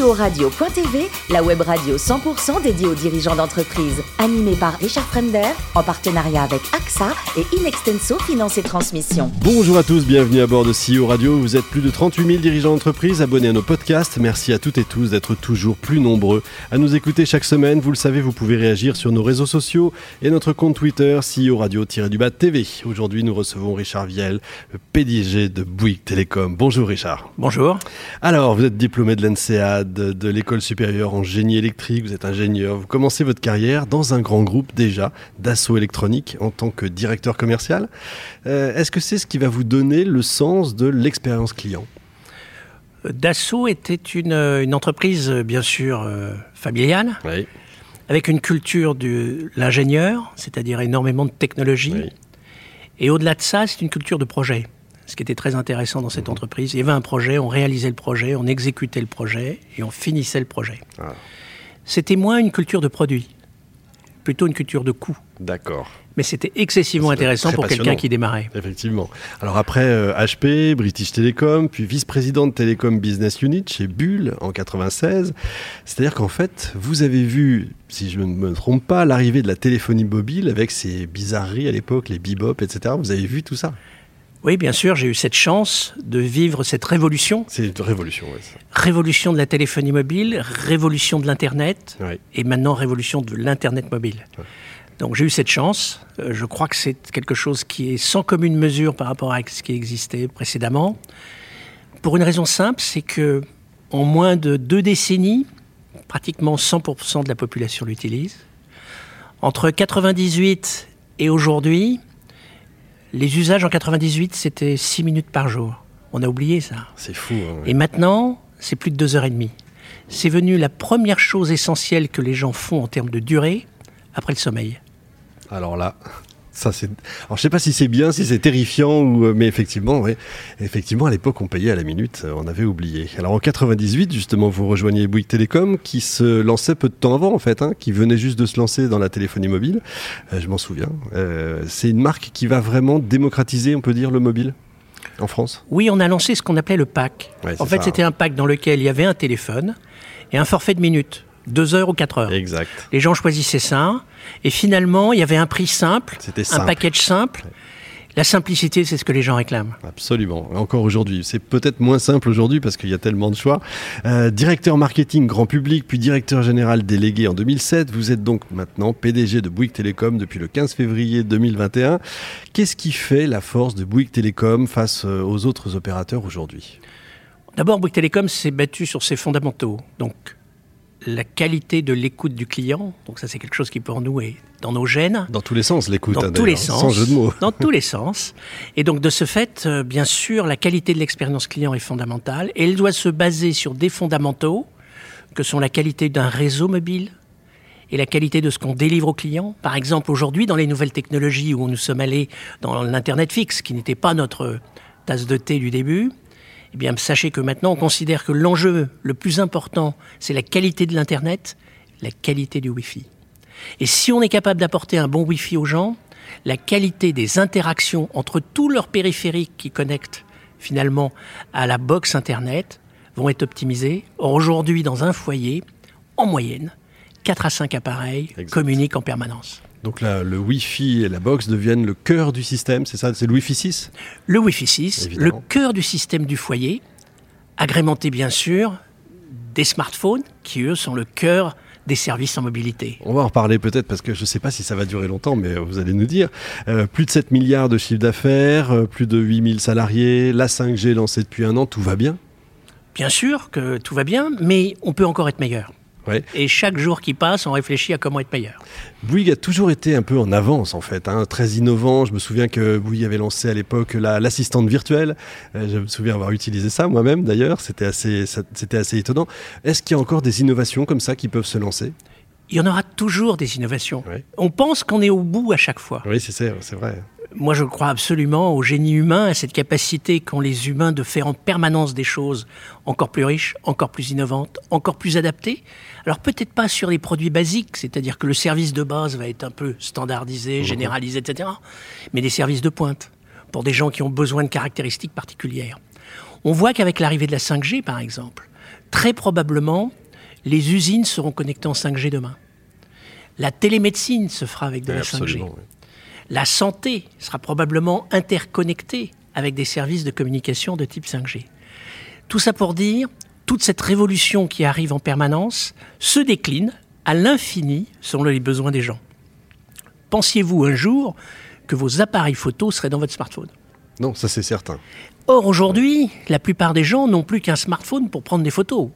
CEO-radio.tv, la web radio 100% dédiée aux dirigeants d'entreprise. Animée par Richard Fremder, en partenariat avec AXA et Inextenso Finance et Transmission. Bonjour à tous, bienvenue à bord de CEO Radio. Vous êtes plus de 38 000 dirigeants d'entreprise abonnés à nos podcasts. Merci à toutes et tous d'être toujours plus nombreux à nous écouter chaque semaine. Vous le savez, vous pouvez réagir sur nos réseaux sociaux et notre compte Twitter CEO Radio-du-Bas TV. Aujourd'hui, nous recevons Richard Viel, le PDG de Bouygues Télécom. Bonjour Richard. Bonjour. Alors, vous êtes diplômé de l'NCA, de, l'école supérieure en génie électrique, vous êtes ingénieur. Vous commencez votre carrière dans un grand groupe déjà, d'assaut électronique, en tant que directeur commercial. Euh, est-ce que c'est ce qui va vous donner le sens de l'expérience client? Dassault était une, entreprise, bien sûr, euh, familiale, avec une culture de l'ingénieur, c'est-à-dire énormément de technologie. Et au-delà de ça, c'est une culture de projet ce qui était très intéressant dans cette entreprise. Il y avait un projet, on réalisait le projet, on exécutait le projet et on finissait le projet. Ah. C'était moins une culture de produit, plutôt une culture de coût. D'accord. Mais c'était excessivement intéressant pour quelqu'un qui démarrait. Effectivement. Alors après HP, euh, British Telecom, puis vice-président de Telecom Business Unit chez Bull en 96. C'est-à-dire qu'en fait, vous avez vu, si je ne me trompe pas, l'arrivée de la téléphonie mobile avec ses bizarreries à l'époque, les bebop, etc. Vous avez vu tout ça? Oui, bien sûr, j'ai eu cette chance de vivre cette révolution. C'est une révolution, oui. Révolution de la téléphonie mobile, révolution de l'Internet, et maintenant révolution de l'Internet mobile. Donc j'ai eu cette chance. Euh, je crois que c'est quelque chose qui est sans commune mesure par rapport à ce qui existait précédemment. Pour une raison simple, c'est que en moins de deux décennies, pratiquement 100% de la population l'utilise. Entre 98 et aujourd'hui, les usages en 98, c'était 6 minutes par jour. On a oublié ça. C'est fou. Hein, Et maintenant, c'est plus de 2 heures et demie. C'est venu la première chose essentielle que les gens font en termes de durée après le sommeil. Alors là, ça, c'est. Alors, je sais pas si c'est bien, si c'est terrifiant, ou... Euh, mais effectivement, ouais. effectivement, à l'époque, on payait à la minute, euh, on avait oublié. Alors, en 98, justement, vous rejoignez Bouygues Télécom, qui se lançait peu de temps avant, en fait, hein, qui venait juste de se lancer dans la téléphonie mobile. Euh, je m'en souviens. c'est une marque qui va vraiment démocratiser, on peut dire, le mobile en France? Oui, on a lancé ce qu'on appelait le pack. en fait, c'était un pack dans lequel il y avait un téléphone et un forfait de minutes deux heures ou quatre heures. Exact. Les gens choisissaient ça. Et finalement, il y avait un prix simple, un package simple. La simplicité, c'est ce que les gens réclament. Absolument. Encore aujourd'hui. C'est peut-être moins simple aujourd'hui parce qu'il y a tellement de choix. Euh, directeur marketing grand public, puis directeur général délégué en 2007. Vous êtes donc maintenant PDG de Bouygues Télécom depuis le 15 février 2021. Qu'est-ce qui fait la force de Bouygues Télécom face euh, aux autres opérateurs aujourd'hui? D'abord, Bouygues Télécom s'est battu sur ses fondamentaux. Donc, la qualité de l'écoute du client. Donc ça, c'est quelque chose qui pour nous est dans nos gènes. Dans tous les sens, l'écoute. Dans hein, tous les sens. Sans jeu de mots. Dans tous les sens. Et donc de ce fait, euh, bien sûr, la qualité de l'expérience client est fondamentale. Et elle doit se baser sur des fondamentaux que sont la qualité d'un réseau mobile et la qualité de ce qu'on délivre aux clients. Par exemple, aujourd'hui, dans les nouvelles technologies où nous sommes allés dans l'Internet fixe, qui n'était pas notre tasse de thé du début, eh bien, sachez que maintenant, on considère que l'enjeu le plus important, c'est la qualité de l'Internet, la qualité du Wi-Fi. Et si on est capable d'apporter un bon Wi-Fi aux gens, la qualité des interactions entre tous leurs périphériques qui connectent finalement à la box Internet vont être optimisées. Or, aujourd'hui, dans un foyer, en moyenne, 4 à 5 appareils communiquent en permanence. Donc là, le Wi-Fi et la box deviennent le cœur du système, c'est ça? C'est le Wi-Fi 6 Le Wi-Fi 6, le cœur du système du foyer, agrémenté bien sûr des smartphones qui, eux, sont le cœur des services en mobilité. On va en reparler peut-être parce que je ne sais pas si ça va durer longtemps, mais vous allez nous dire. Euh, plus de 7 milliards de chiffre d'affaires, euh, plus de 8000 salariés, la 5G lancée depuis un an, tout va bien? Bien sûr que tout va bien, mais on peut encore être meilleur. Et chaque jour qui passe, on réfléchit à comment être meilleur. Bouygues a toujours été un peu en avance, en fait, hein, très innovant. Je me souviens que Bouygues avait lancé à l'époque l'assistante virtuelle. Euh, je me souviens avoir utilisé ça moi-même, d'ailleurs. C'était assez, c'était assez étonnant. Est-ce qu'il y a encore des innovations comme ça qui peuvent se lancer? Il y en aura toujours des innovations. On pense qu'on est au bout à chaque fois. Oui, c'est vrai moi, je crois absolument au génie humain, à cette capacité qu'ont les humains de faire en permanence des choses encore plus riches, encore plus innovantes, encore plus adaptées. Alors peut-être pas sur les produits basiques, c'est-à-dire que le service de base va être un peu standardisé, mhm. généralisé, etc., mais des services de pointe pour des gens qui ont besoin de caractéristiques particulières. On voit qu'avec l'arrivée de la 5G, par exemple, très probablement, les usines seront connectées en 5G demain. La télémédecine se fera avec de la 5G. La santé sera probablement interconnectée avec des services de communication de type 5G. Tout ça pour dire, toute cette révolution qui arrive en permanence se décline à l'infini selon les besoins des gens. Pensiez-vous un jour que vos appareils photo seraient dans votre smartphone? Non, ça c'est certain. Or, aujourd'hui, la plupart des gens n'ont plus qu'un smartphone pour prendre des photos.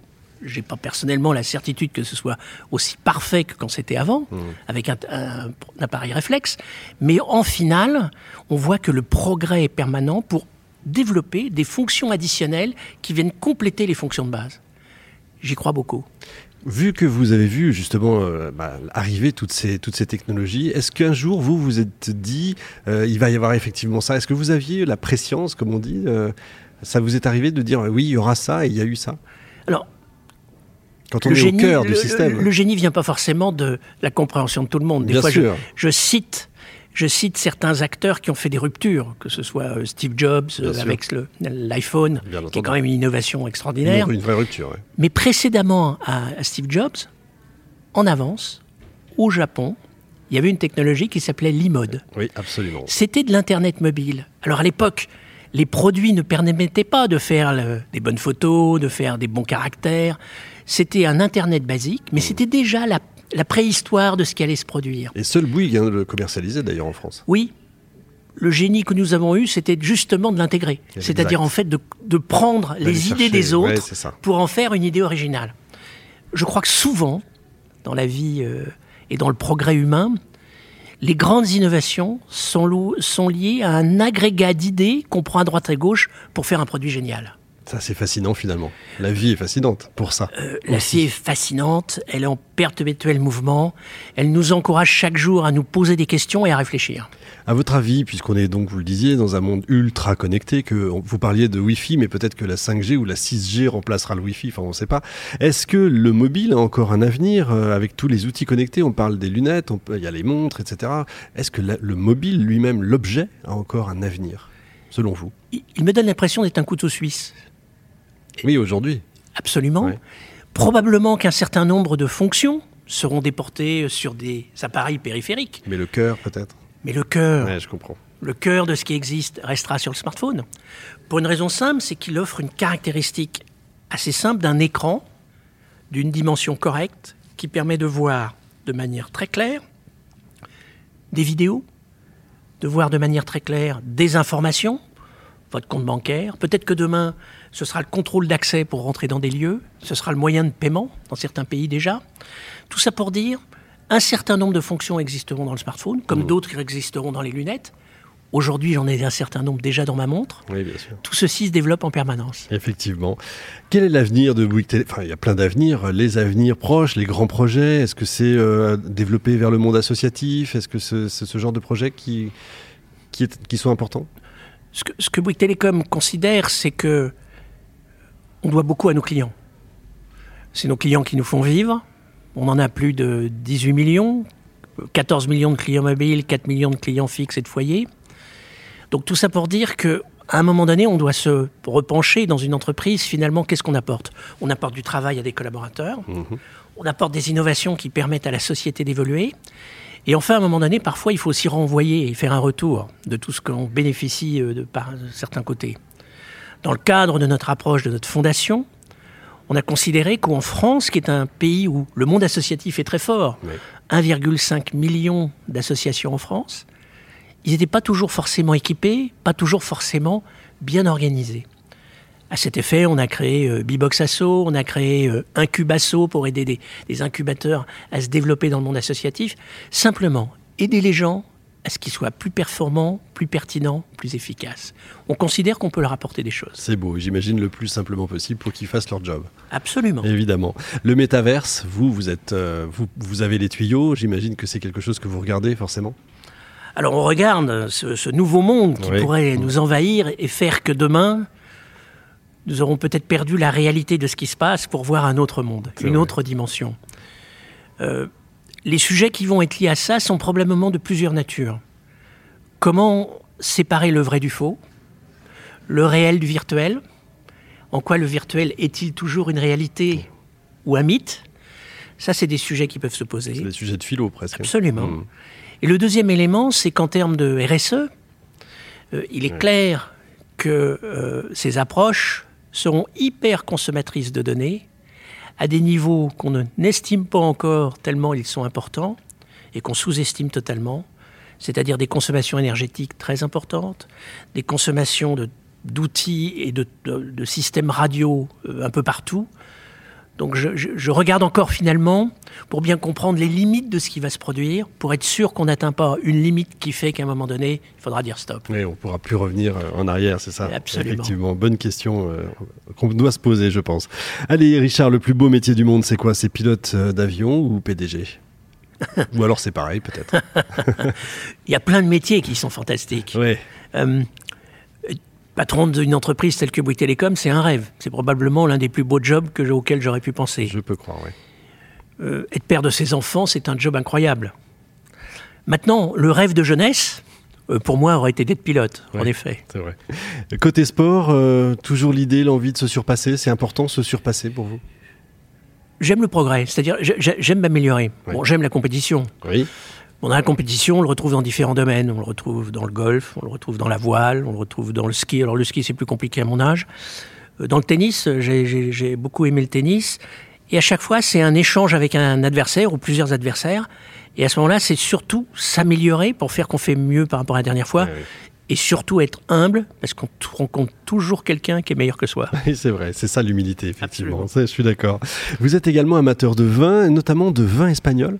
J'ai pas personnellement la certitude que ce soit aussi parfait que quand c'était avant, mmh. avec un, appareil réflexe. Mais en final, on voit que le progrès est permanent pour développer des fonctions additionnelles qui viennent compléter les fonctions de base. J'y crois beaucoup. Vu que vous avez vu justement euh, bah, arriver toutes ces, toutes ces technologies, est-ce qu'un jour vous vous êtes dit euh, il va y avoir effectivement ça? Est-ce que vous aviez la préscience, comme on dit euh, Ça vous est arrivé de dire oui, il y aura ça et il y a eu ça? Alors, quand on est au cœur du système. Le, génie vient pas forcement de la compréhension de tout le monde. Des fois, je, cite je cite certains acteurs qui ont fait des ruptures, que ce soit Steve Jobs avec l'iPhone, qui est quand même une innovation extraordinaire. Une, vraie rupture. Mais précédemment à, Steve Jobs, en avance, au Japon, il y avait une technologie qui s'appelait l'e-mode. Oui, absolument. C'était de l'Internet mobile. Alors à l'époque, les produits ne permettaient pas de faire des bonnes photos, de faire des bons caractères. C'était un Internet basique, mais mmh. c'était déjà la la préhistoire de ce qui allait se produire. Et seul Bouygues vient de le commercialiser d'ailleurs en France. Oui. Le génie que nous avons eu, c'était justement de l'intégrer. C'est-à-dire en fait de, prendre les idées des autres pour en faire une idée originale. Je crois que souvent, dans la vie euh, et dans le progrès humain, les grandes innovations sont, sont liées à un agrégat d'idées qu'on prend à droite et à gauche pour faire un produit génial. Ça, c'est fascinant finalement. La vie est fascinante pour ça. Euh, la vie est fascinante, elle est en perpétuel mouvement, elle nous encourage chaque jour à nous poser des questions et à réfléchir. À votre avis, puisqu'on est donc, vous le disiez, dans un monde ultra connecté, que vous parliez de Wi-Fi, mais peut-être que la 5G ou la 6G remplacera le Wi-Fi, enfin on ne sait pas. Est-ce que le mobile a encore un avenir euh, avec tous les outils connectés? On parle des lunettes, il y a les montres, etc. Est-ce que le mobile lui-même, l'objet, a encore un avenir, selon vous? Il me donne l'impression d'être un couteau suisse. Oui, aujourd'hui. Absolument. Probablement qu'un certain nombre de fonctions seront déportées sur des appareils périphériques. Mais le cœur, peut-être Mais le cœur. Ouais, je comprends. Le cœur de ce qui existe restera sur le smartphone. Pour une raison simple, c'est qu'il offre une caractéristique assez simple d'un écran d'une dimension correcte qui permet de voir de manière très claire des vidéos, de voir de manière très claire des informations, votre compte bancaire. Peut-être que demain, ce sera le contrôle d'accès pour rentrer dans des lieux, ce sera le moyen de paiement dans certains pays déjà. Tout ça pour dire, un certain nombre de fonctions existeront dans le smartphone, comme mmh. d'autres existeront dans les lunettes. Aujourd'hui, j'en ai un certain nombre déjà dans ma montre. Oui, bien sûr. Tout ceci se développe en permanence. Effectivement. Quel est l'avenir de Bouygues Télé Enfin, il y a plein d'avenirs. Les avenirs proches, les grands projets. Est-ce que c'est euh, développé vers le monde associatif? Est-ce que c'est ce genre de projets qui, qui, qui sont importants? Ce que, ce que Bouygues Télécom considère, c'est que on doit beaucoup à nos clients. C'est nos clients qui nous font vivre. On en a plus de 18 millions, 14 millions de clients mobiles, 4 millions de clients fixes et de foyers. Donc tout ça pour dire que à un moment donné, on doit se repencher dans une entreprise. Finalement, qu'est-ce qu'on apporte? On apporte du travail à des collaborateurs. Mhm. On apporte des innovations qui permettent à la société d'évoluer. Et enfin, à un moment donné, parfois, il faut aussi renvoyer et faire un retour de tout ce qu'on bénéficie euh, de par certains côtés. Dans le cadre de notre approche de notre fondation, on a considéré qu'en France, qui est un pays où le monde associatif est très fort, 1,5 million d'associations en France, ils n'étaient pas toujours forcément équipés, pas toujours forcément bien organisés. À cet effet, on a créé euh, Bibox Asso, on a créé euh, Incubasso pour aider des, incubateurs à se développer dans le monde associatif. Simplement, aider les gens à ce qu'ils soient plus performants, plus pertinents, plus efficaces. On considère qu'on peut leur apporter des choses. C'est beau, j'imagine le plus simplement possible pour qu'ils fassent leur job. Absolument. Évidemment. Le métaverse, vous, vous, êtes, euh, vous, vous avez les tuyaux, j'imagine que c'est quelque chose que vous regardez forcément Alors on regarde ce, nouveau monde qui pourrait nous envahir et faire que demain, nous aurons peut-être perdu la réalité de ce qui se passe pour voir un autre monde, une autre dimension. Euh, les sujets qui vont être liés à ça sont probablement de plusieurs natures. Comment séparer le vrai du faux, le réel du virtuel En quoi le virtuel est-il toujours une réalité ou un mythe? Ça, c'est des sujets qui peuvent se poser. C'est des sujets de philo presque. Absolument. Mmh. Et le deuxième élément, c'est qu'en termes de RSE, euh, il est clair que euh, ces approches seront hyper consommatrices de données à des niveaux qu'on ne- n'estime pas encore tellement ils sont importants et qu'on sous-estime totalement, c'est-à-dire des consommations énergétiques très importantes, des consommations d'outils et de systèmes radio euh, un peu partout. Donc je, je- je regarde encore finalement pour bien comprendre les limites de ce qui va se produire, pour être sûr qu'on n'atteint pas une limite qui fait qu'à un moment donné, il faudra dire stop. Oui, on pourra plus revenir euh, en arrière, c'est ça Absolument. Effectivement, bonne question euh, qu'on doit se poser, je pense. Allez, Richard, le plus beau métier du monde, c'est quoi? C'est pilote euh, d'avion ou PDG Ou alors c'est pareil, peut-être. Il y a plein de métiers qui sont fantastiques. Euh, patron d'une entreprise telle que Bouygues Télécom, c'est un rêve. C'est probablement l'un des plus beaux jobs que, auxquels j'aurais pu penser. Je peux croire, oui. Euh, être père de ses enfants, c'est un job incroyable. Maintenant, le rêve de jeunesse, euh, pour moi, aurait été d'être pilote, en effet. C'est vrai. Côté sport, euh, toujours l'idée, l'envie de se surpasser. C'est important se surpasser pour vous? J'aime le progrès, c'est-à-dire j'ai- j'ai- j'aime m'améliorer. Ouais. Bon, j'aime la compétition. Oui. Bon, dans la compétition, on le retrouve dans différents domaines. On le retrouve dans le golf, on le retrouve dans la voile, on le retrouve dans le ski. Alors le ski, c'est plus compliqué à mon âge. Euh, Dans le tennis, j'ai- beaucoup aimé le tennis. Et à chaque fois, c'est un échange avec un adversaire ou plusieurs adversaires. Et à ce moment-là, c'est surtout s'améliorer pour faire qu'on fait mieux par rapport à la dernière fois. Et surtout être humble, parce qu'on rencontre toujours quelqu'un qui est meilleur que soi. Oui, c'est vrai, c'est ça l'humilité, effectivement. Ça, je suis d'accord. Vous êtes également amateur de vin, notamment de vin espagnol.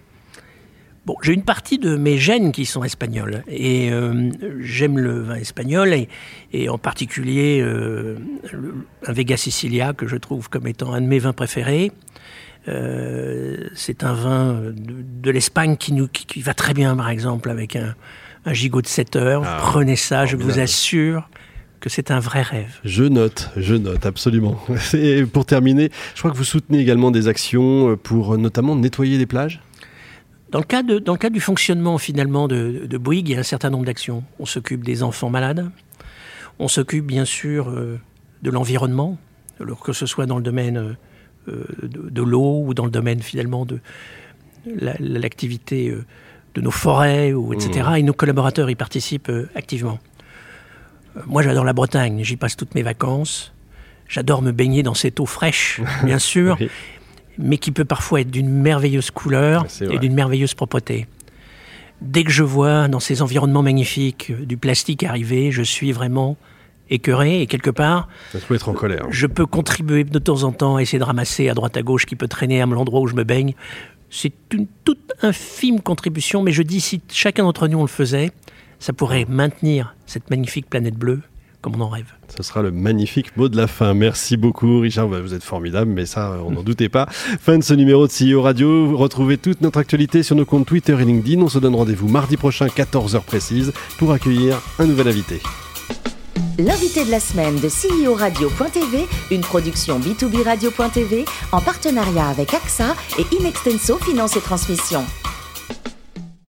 Bon, j'ai une partie de mes gènes qui sont espagnols et euh, j'aime le vin espagnol et, et en particulier euh, le- un Vega Sicilia que je trouve comme étant un de mes vins préférés. Euh, c'est un vin de, de l'Espagne qui, nous, qui, qui va très bien, par exemple, avec un, un gigot de 7 heures. Ah, Prenez ça, je vous assure que c'est un vrai rêve. Je note, je note, absolument. Et pour terminer, je crois que vous soutenez également des actions pour notamment nettoyer les plages. Dans le, cas de- dans le cadre du fonctionnement finalement de, de Bouygues, il y a un certain nombre d'actions. On s'occupe des enfants malades, on s'occupe bien sûr euh, de l'environnement, que ce soit dans le domaine euh, de, de l'eau ou dans le domaine finalement de la- l'activité euh, de nos forêts, ou, etc. Et nos collaborateurs y participent activement. Moi j'adore la Bretagne, j'y passe toutes mes vacances. J'adore me baigner dans cette eau fraîche, bien sûr Oui. Mais qui peut parfois être d'une merveilleuse couleur et d'une merveilleuse propreté. Dès que je vois dans ces environnements magnifiques euh, du plastique arriver, je suis vraiment écœuré et quelque part, Ça peut être en colère. je peux contribuer de temps en temps à essayer de ramasser à droite à gauche qui peut traîner à l'endroit où je me baigne. C'est une toute infime contribution, mais je dis si chacun d'entre nous on le faisait, ça pourrait maintenir cette magnifique planète bleue comme on en rêve. Ce sera le magnifique mot de la fin. Merci beaucoup, Richard. Bah, Vous êtes formidable, mais ça, on n'en doutait pas. Fin de ce numéro de CEO Radio. Vous retrouvez toute notre actualité sur nos comptes Twitter et LinkedIn. On se donne rendez-vous mardi prochain, 14h précise, pour accueillir un nouvel invité. L'invité de la semaine de CEO Radio.tv, une production B2B Radio.tv en partenariat avec AXA et Inextenso Finance et Transmission.